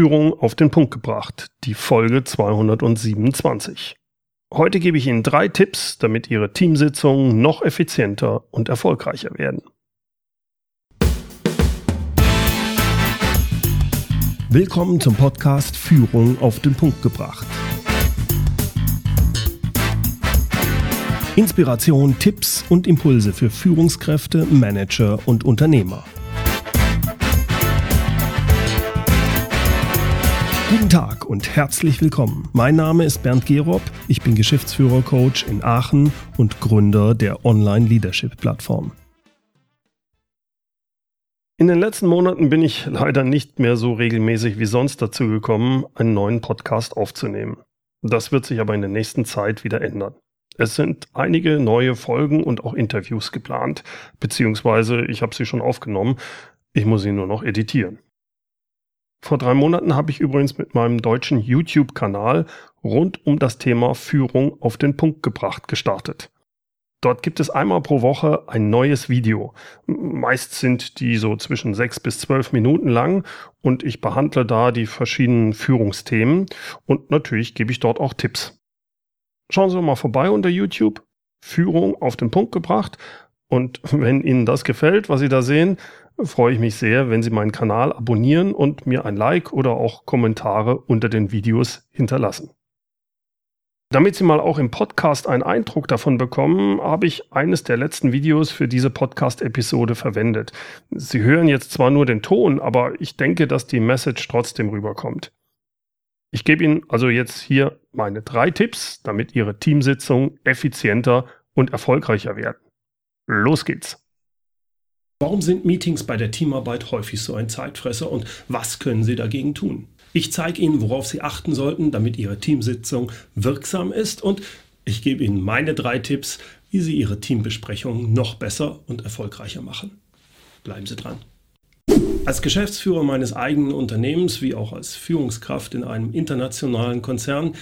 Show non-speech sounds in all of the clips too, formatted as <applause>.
Führung auf den Punkt gebracht, die Folge 227. Heute gebe ich Ihnen drei Tipps, damit Ihre Teamsitzungen noch effizienter und erfolgreicher werden. Willkommen zum Podcast Führung auf den Punkt gebracht. Inspiration, Tipps und Impulse für Führungskräfte, Manager und Unternehmer. Guten Tag und herzlich willkommen. Mein Name ist Bernd Gerob, ich bin Geschäftsführer-Coach in Aachen und Gründer der Online-Leadership-Plattform. In den letzten Monaten bin ich leider nicht mehr so regelmäßig wie sonst dazu gekommen, einen neuen Podcast aufzunehmen. Das wird sich aber in der nächsten Zeit wieder ändern. Es sind einige neue Folgen und auch Interviews geplant, beziehungsweise ich habe sie schon aufgenommen, ich muss sie nur noch editieren. Vor drei Monaten habe ich übrigens mit meinem deutschen YouTube-Kanal rund um das Thema Führung auf den Punkt gebracht gestartet. Dort gibt es einmal pro Woche ein neues Video. Meist sind die so zwischen sechs bis zwölf Minuten lang und ich behandle da die verschiedenen Führungsthemen und natürlich gebe ich dort auch Tipps. Schauen Sie mal vorbei unter YouTube. Führung auf den Punkt gebracht. Und wenn Ihnen das gefällt, was Sie da sehen, freue ich mich sehr, wenn Sie meinen Kanal abonnieren und mir ein Like oder auch Kommentare unter den Videos hinterlassen. Damit Sie mal auch im Podcast einen Eindruck davon bekommen, habe ich eines der letzten Videos für diese Podcast-Episode verwendet. Sie hören jetzt zwar nur den Ton, aber ich denke, dass die Message trotzdem rüberkommt. Ich gebe Ihnen also jetzt hier meine drei Tipps, damit Ihre Teamsitzungen effizienter und erfolgreicher werden. Los geht's! Warum sind Meetings bei der Teamarbeit häufig so ein Zeitfresser und was können Sie dagegen tun? Ich zeige Ihnen, worauf Sie achten sollten, damit Ihre Teamsitzung wirksam ist und ich gebe Ihnen meine drei Tipps, wie Sie Ihre Teambesprechungen noch besser und erfolgreicher machen. Bleiben Sie dran. Als Geschäftsführer meines eigenen Unternehmens wie auch als Führungskraft in einem internationalen Konzern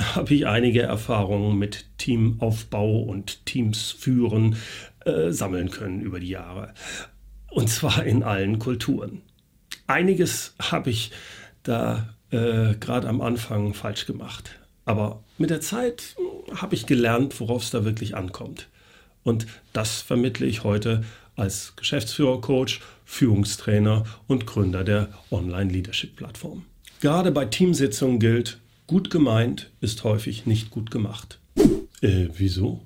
habe ich einige Erfahrungen mit Teamaufbau und Teams führen äh, sammeln können über die Jahre. Und zwar in allen Kulturen. Einiges habe ich da äh, gerade am Anfang falsch gemacht. Aber mit der Zeit hm, habe ich gelernt, worauf es da wirklich ankommt. Und das vermittle ich heute als Geschäftsführer-Coach, Führungstrainer und Gründer der Online-Leadership-Plattform. Gerade bei Teamsitzungen gilt, gut gemeint ist häufig nicht gut gemacht. Äh, wieso?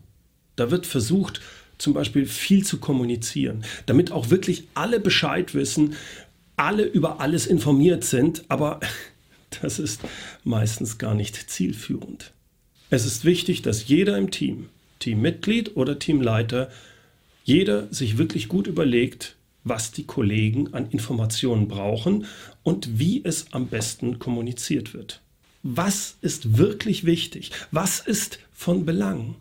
Da wird versucht, zum Beispiel viel zu kommunizieren, damit auch wirklich alle Bescheid wissen, alle über alles informiert sind, aber <laughs> das ist meistens gar nicht zielführend. Es ist wichtig, dass jeder im Team, Teammitglied oder Teamleiter, jeder sich wirklich gut überlegt, was die Kollegen an Informationen brauchen und wie es am besten kommuniziert wird. Was ist wirklich wichtig? Was ist von Belang?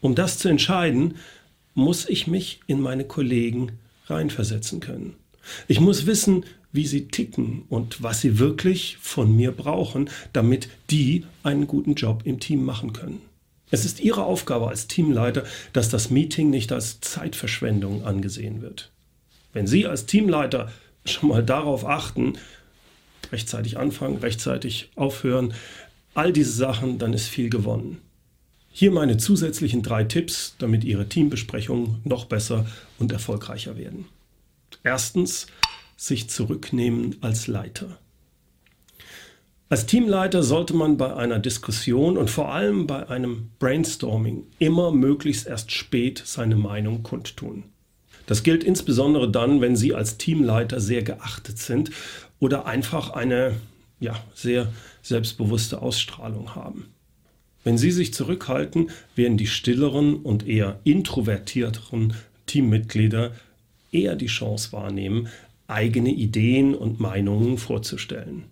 Um das zu entscheiden, muss ich mich in meine Kollegen reinversetzen können. Ich muss wissen, wie sie ticken und was sie wirklich von mir brauchen, damit die einen guten Job im Team machen können. Es ist Ihre Aufgabe als Teamleiter, dass das Meeting nicht als Zeitverschwendung angesehen wird. Wenn Sie als Teamleiter schon mal darauf achten, rechtzeitig anfangen, rechtzeitig aufhören, all diese Sachen, dann ist viel gewonnen. Hier meine zusätzlichen drei Tipps, damit Ihre Teambesprechungen noch besser und erfolgreicher werden. Erstens, sich zurücknehmen als Leiter. Als Teamleiter sollte man bei einer Diskussion und vor allem bei einem Brainstorming immer möglichst erst spät seine Meinung kundtun. Das gilt insbesondere dann, wenn Sie als Teamleiter sehr geachtet sind oder einfach eine ja, sehr selbstbewusste Ausstrahlung haben. Wenn Sie sich zurückhalten, werden die stilleren und eher introvertierteren Teammitglieder eher die Chance wahrnehmen, eigene Ideen und Meinungen vorzustellen.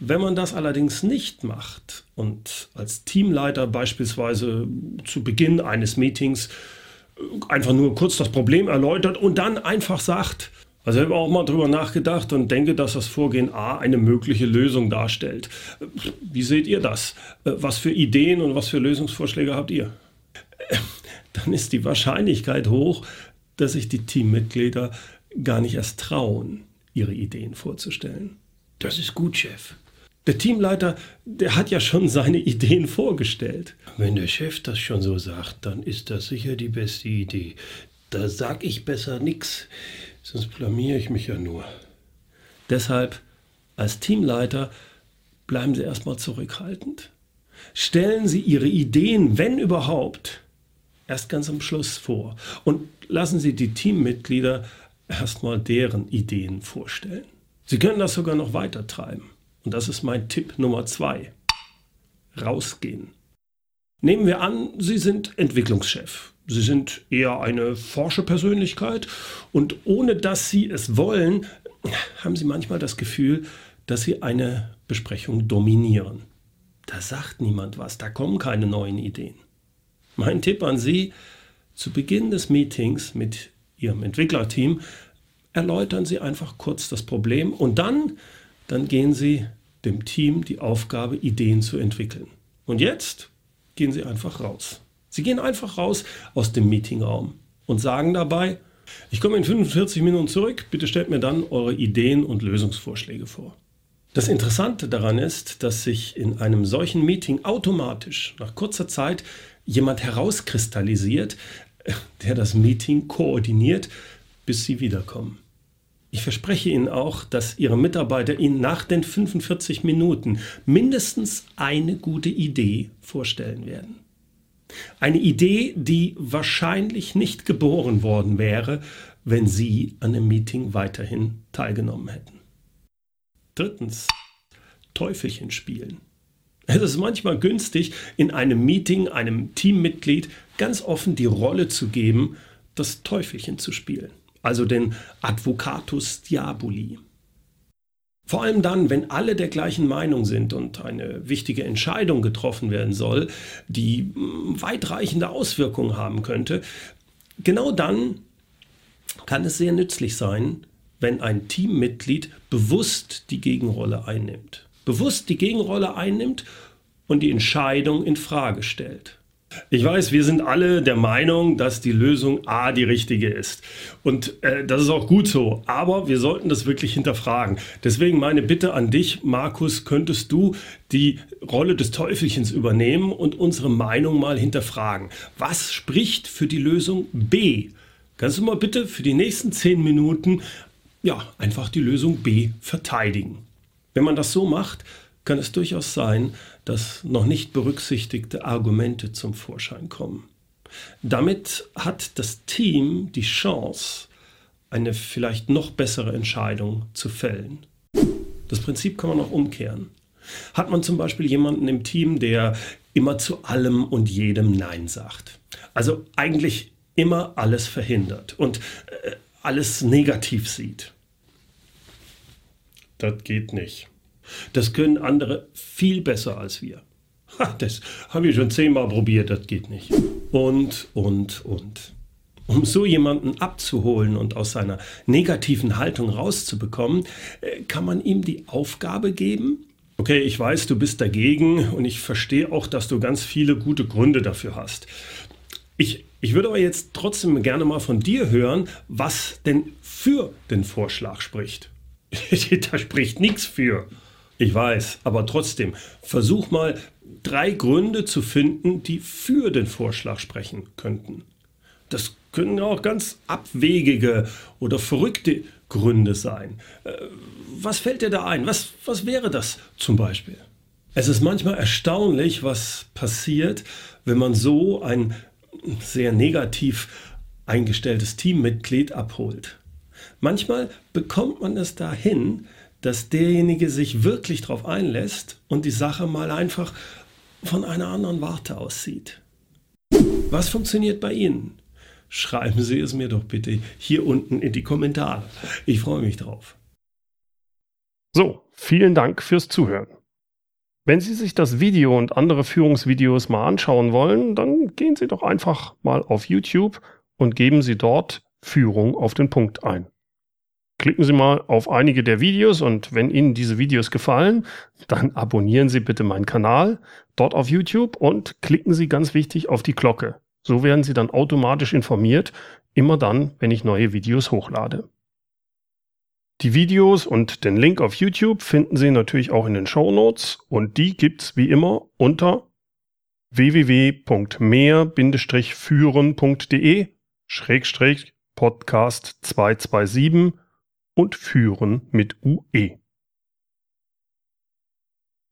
Wenn man das allerdings nicht macht und als Teamleiter beispielsweise zu Beginn eines Meetings einfach nur kurz das Problem erläutert und dann einfach sagt, also ich habe auch mal drüber nachgedacht und denke, dass das Vorgehen A eine mögliche Lösung darstellt. Wie seht ihr das? Was für Ideen und was für Lösungsvorschläge habt ihr? Dann ist die Wahrscheinlichkeit hoch, dass sich die Teammitglieder gar nicht erst trauen, ihre Ideen vorzustellen. Das ist gut, Chef. Der Teamleiter, der hat ja schon seine Ideen vorgestellt. Wenn der Chef das schon so sagt, dann ist das sicher die beste Idee. Da sag ich besser nix, sonst blamier ich mich ja nur. Deshalb, als Teamleiter, bleiben Sie erstmal zurückhaltend. Stellen Sie Ihre Ideen, wenn überhaupt, erst ganz am Schluss vor und lassen Sie die Teammitglieder erstmal deren Ideen vorstellen. Sie können das sogar noch weiter treiben. Und das ist mein Tipp Nummer zwei. Rausgehen. Nehmen wir an, Sie sind Entwicklungschef. Sie sind eher eine Forscherpersönlichkeit und ohne dass Sie es wollen, haben Sie manchmal das Gefühl, dass Sie eine Besprechung dominieren. Da sagt niemand was, da kommen keine neuen Ideen. Mein Tipp an Sie, zu Beginn des Meetings mit Ihrem Entwicklerteam erläutern Sie einfach kurz das Problem und dann, dann gehen Sie dem Team die Aufgabe, Ideen zu entwickeln. Und jetzt gehen Sie einfach raus. Sie gehen einfach raus aus dem Meetingraum und sagen dabei, ich komme in 45 Minuten zurück, bitte stellt mir dann eure Ideen und Lösungsvorschläge vor. Das Interessante daran ist, dass sich in einem solchen Meeting automatisch nach kurzer Zeit jemand herauskristallisiert, <laughs> der das Meeting koordiniert, bis Sie wiederkommen. Ich verspreche Ihnen auch, dass Ihre Mitarbeiter Ihnen nach den 45 Minuten mindestens eine gute Idee vorstellen werden. Eine Idee, die wahrscheinlich nicht geboren worden wäre, wenn Sie an dem Meeting weiterhin teilgenommen hätten. Drittens, Teufelchen spielen. Es ist manchmal günstig, in einem Meeting einem Teammitglied ganz offen die Rolle zu geben, das Teufelchen zu spielen also den Advocatus Diaboli. Vor allem dann, wenn alle der gleichen Meinung sind und eine wichtige Entscheidung getroffen werden soll, die hm, weitreichende Auswirkungen haben könnte, genau dann kann es sehr nützlich sein, wenn ein Teammitglied bewusst die Gegenrolle einnimmt. Bewusst die Gegenrolle einnimmt und die Entscheidung in Frage stellt. Ich weiß, wir sind alle der Meinung, dass die Lösung A die richtige ist. Und äh, das ist auch gut so. Aber wir sollten das wirklich hinterfragen. Deswegen meine Bitte an dich, Markus, könntest du die Rolle des Teufelchens übernehmen und unsere Meinung mal hinterfragen. Was spricht für die Lösung B? Kannst du mal bitte für die nächsten zehn Minuten ja, einfach die Lösung B verteidigen? Wenn man das so macht, kann es durchaus sein, dass noch nicht berücksichtigte Argumente zum Vorschein kommen. Damit hat das Team die Chance, eine vielleicht noch bessere Entscheidung zu fällen. Das Prinzip kann man auch umkehren. Hat man zum Beispiel jemanden im Team, der immer zu allem und jedem Nein sagt. Also eigentlich immer alles verhindert und äh, alles negativ sieht. Das geht nicht. Das können andere viel besser als wir. das habe ich schon zehnmal probiert, das geht nicht. Und, und, und. Um so jemanden abzuholen und aus seiner negativen Haltung rauszubekommen, äh, kann man ihm die Aufgabe geben, okay, ich weiß, du bist dagegen und ich verstehe auch, dass du ganz viele gute Gründe dafür hast. Ich, ich würde aber jetzt trotzdem gerne mal von dir hören, was denn für den Vorschlag spricht. <laughs> da spricht nichts für. Ich weiß, aber trotzdem, versuch mal drei Gründe zu finden, die für den Vorschlag sprechen könnten. Das können auch ganz abwegige oder verrückte Gründe sein. Äh, was fällt dir da ein? Was, was wäre das zum Beispiel? Es ist manchmal erstaunlich, was passiert, wenn man so ein sehr negativ eingestelltes Teammitglied abholt. Manchmal bekommt man es dahin, dass derjenige sich wirklich darauf einlässt und die Sache mal einfach von einer anderen Warte aussieht. Was funktioniert bei Ihnen? Schreiben Sie es mir doch bitte hier unten in die Kommentare. Ich freue mich drauf. So, vielen Dank fürs Zuhören. Wenn Sie sich das Video und andere Führungsvideos mal anschauen wollen, dann gehen Sie doch einfach mal auf YouTube und geben Sie dort Führung auf den Punkt ein. Klicken Sie mal auf einige der Videos und wenn Ihnen diese Videos gefallen, dann abonnieren Sie bitte meinen Kanal dort auf YouTube und klicken Sie ganz wichtig auf die Glocke. So werden Sie dann automatisch informiert, immer dann, wenn ich neue Videos hochlade. Die Videos und den Link auf YouTube finden Sie natürlich auch in den Show Notes und die gibt's wie immer unter www.mehr-führen.de Schrägstrich Podcast 227 und führen mit UE.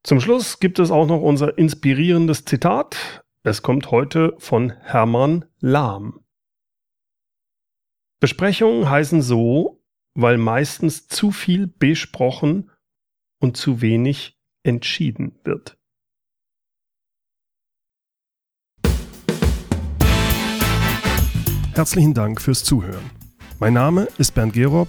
Zum Schluss gibt es auch noch unser inspirierendes Zitat. Es kommt heute von Hermann Lahm. Besprechungen heißen so, weil meistens zu viel besprochen und zu wenig entschieden wird. Herzlichen Dank fürs Zuhören. Mein Name ist Bernd Gerob